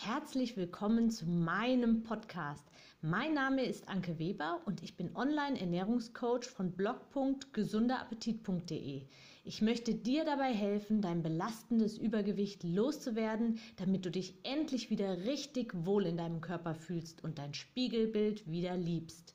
Herzlich willkommen zu meinem Podcast. Mein Name ist Anke Weber und ich bin Online-Ernährungscoach von blog.gesunderappetit.de. Ich möchte dir dabei helfen, dein belastendes Übergewicht loszuwerden, damit du dich endlich wieder richtig wohl in deinem Körper fühlst und dein Spiegelbild wieder liebst.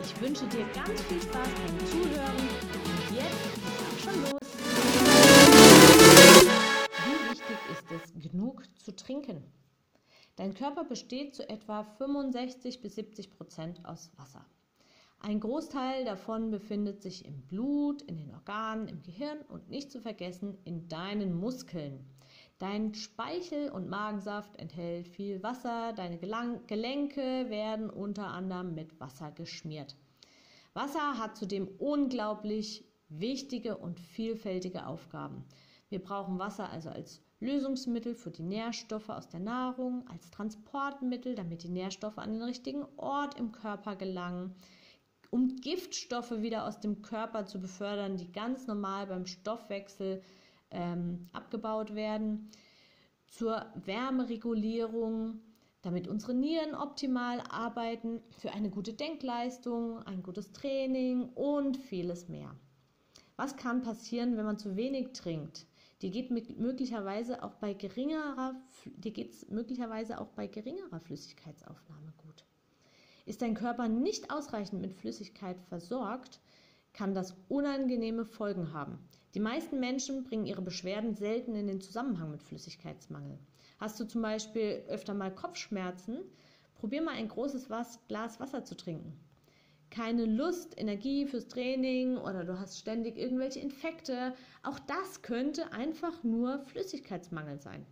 Ich wünsche dir ganz viel Spaß beim Zuhören und jetzt schon los. Wie wichtig ist es, genug zu trinken? Dein Körper besteht zu etwa 65 bis 70 Prozent aus Wasser. Ein Großteil davon befindet sich im Blut, in den Organen, im Gehirn und nicht zu vergessen in deinen Muskeln. Dein Speichel- und Magensaft enthält viel Wasser, deine Gelenke werden unter anderem mit Wasser geschmiert. Wasser hat zudem unglaublich wichtige und vielfältige Aufgaben. Wir brauchen Wasser also als Lösungsmittel für die Nährstoffe aus der Nahrung, als Transportmittel, damit die Nährstoffe an den richtigen Ort im Körper gelangen, um Giftstoffe wieder aus dem Körper zu befördern, die ganz normal beim Stoffwechsel ähm, abgebaut werden, zur Wärmeregulierung, damit unsere Nieren optimal arbeiten, für eine gute Denkleistung, ein gutes Training und vieles mehr. Was kann passieren, wenn man zu wenig trinkt? Die geht mit, möglicherweise auch bei geringerer, dir geht's möglicherweise auch bei geringerer Flüssigkeitsaufnahme gut. Ist dein Körper nicht ausreichend mit Flüssigkeit versorgt, kann das unangenehme Folgen haben. Die meisten Menschen bringen ihre Beschwerden selten in den Zusammenhang mit Flüssigkeitsmangel. Hast du zum Beispiel öfter mal Kopfschmerzen, probier mal ein großes Glas Wasser zu trinken keine Lust, Energie fürs Training oder du hast ständig irgendwelche Infekte. Auch das könnte einfach nur Flüssigkeitsmangel sein.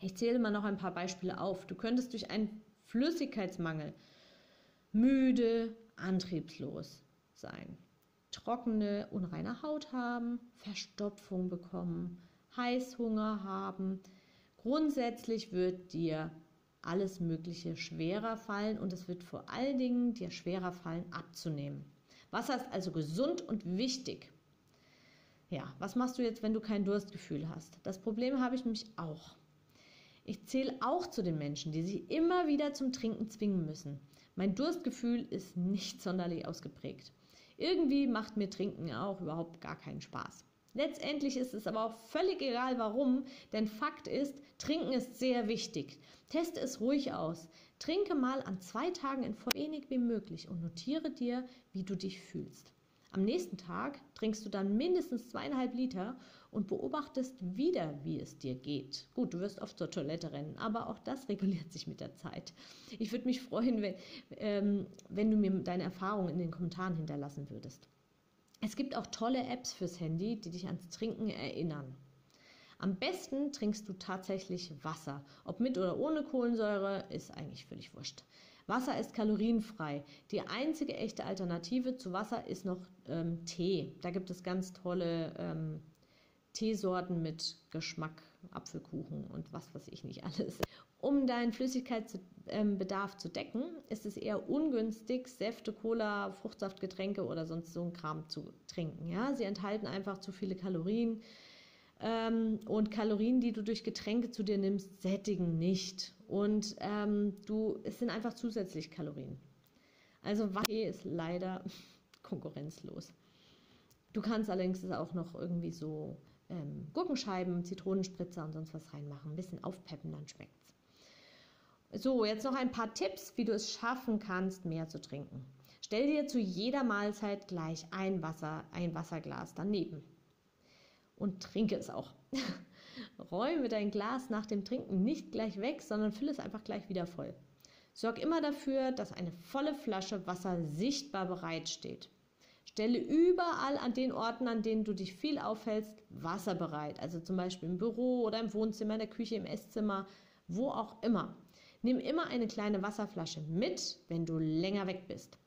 Ich zähle mal noch ein paar Beispiele auf. Du könntest durch einen Flüssigkeitsmangel müde, antriebslos sein, trockene, unreine Haut haben, Verstopfung bekommen, Heißhunger haben. Grundsätzlich wird dir alles Mögliche schwerer fallen und es wird vor allen Dingen dir schwerer fallen abzunehmen. Wasser ist also gesund und wichtig. Ja, was machst du jetzt, wenn du kein Durstgefühl hast? Das Problem habe ich nämlich auch. Ich zähle auch zu den Menschen, die sich immer wieder zum Trinken zwingen müssen. Mein Durstgefühl ist nicht sonderlich ausgeprägt. Irgendwie macht mir Trinken auch überhaupt gar keinen Spaß. Letztendlich ist es aber auch völlig egal, warum, denn Fakt ist, Trinken ist sehr wichtig. Teste es ruhig aus. Trinke mal an zwei Tagen in voll wenig wie möglich und notiere dir, wie du dich fühlst. Am nächsten Tag trinkst du dann mindestens zweieinhalb Liter und beobachtest wieder, wie es dir geht. Gut, du wirst oft zur Toilette rennen, aber auch das reguliert sich mit der Zeit. Ich würde mich freuen, wenn, ähm, wenn du mir deine Erfahrungen in den Kommentaren hinterlassen würdest. Es gibt auch tolle Apps fürs Handy, die dich ans Trinken erinnern. Am besten trinkst du tatsächlich Wasser. Ob mit oder ohne Kohlensäure, ist eigentlich völlig wurscht. Wasser ist kalorienfrei. Die einzige echte Alternative zu Wasser ist noch ähm, Tee. Da gibt es ganz tolle ähm, Teesorten mit Geschmack, Apfelkuchen und was weiß ich nicht alles. Um deinen Flüssigkeitsbedarf zu decken, ist es eher ungünstig, Säfte, Cola, Fruchtsaftgetränke oder sonst so ein Kram zu trinken. Ja? Sie enthalten einfach zu viele Kalorien ähm, und Kalorien, die du durch Getränke zu dir nimmst, sättigen nicht. Und ähm, du, es sind einfach zusätzlich Kalorien. Also Wasser ist leider konkurrenzlos. Du kannst allerdings auch noch irgendwie so ähm, Gurkenscheiben, Zitronenspritzer und sonst was reinmachen. Ein bisschen aufpeppen, dann schmeckt es. So, jetzt noch ein paar Tipps, wie du es schaffen kannst, mehr zu trinken. Stell dir zu jeder Mahlzeit gleich ein, Wasser, ein Wasserglas daneben und trinke es auch. Räume dein Glas nach dem Trinken nicht gleich weg, sondern fülle es einfach gleich wieder voll. Sorg immer dafür, dass eine volle Flasche Wasser sichtbar bereitsteht. Stelle überall an den Orten, an denen du dich viel aufhältst, Wasser bereit. Also zum Beispiel im Büro oder im Wohnzimmer, in der Küche, im Esszimmer, wo auch immer. Nimm immer eine kleine Wasserflasche mit, wenn du länger weg bist.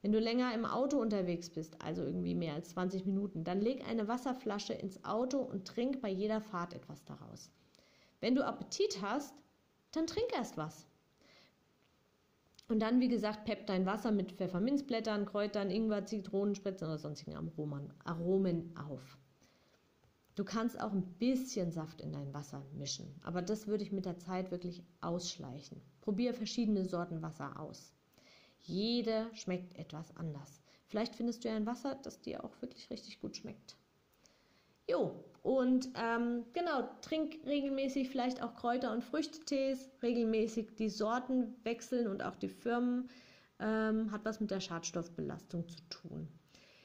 Wenn du länger im Auto unterwegs bist, also irgendwie mehr als 20 Minuten, dann leg eine Wasserflasche ins Auto und trink bei jeder Fahrt etwas daraus. Wenn du Appetit hast, dann trink erst was. Und dann, wie gesagt, pepp dein Wasser mit Pfefferminzblättern, Kräutern, Ingwer, Zitronenspritzen oder sonstigen Aromen, Aromen auf. Du kannst auch ein bisschen Saft in dein Wasser mischen, aber das würde ich mit der Zeit wirklich ausschleichen. Probier verschiedene Sorten Wasser aus. Jede schmeckt etwas anders. Vielleicht findest du ja ein Wasser, das dir auch wirklich richtig gut schmeckt. Jo, und ähm, genau, trink regelmäßig vielleicht auch Kräuter- und Früchtetees, regelmäßig die Sorten wechseln und auch die Firmen. Ähm, hat was mit der Schadstoffbelastung zu tun.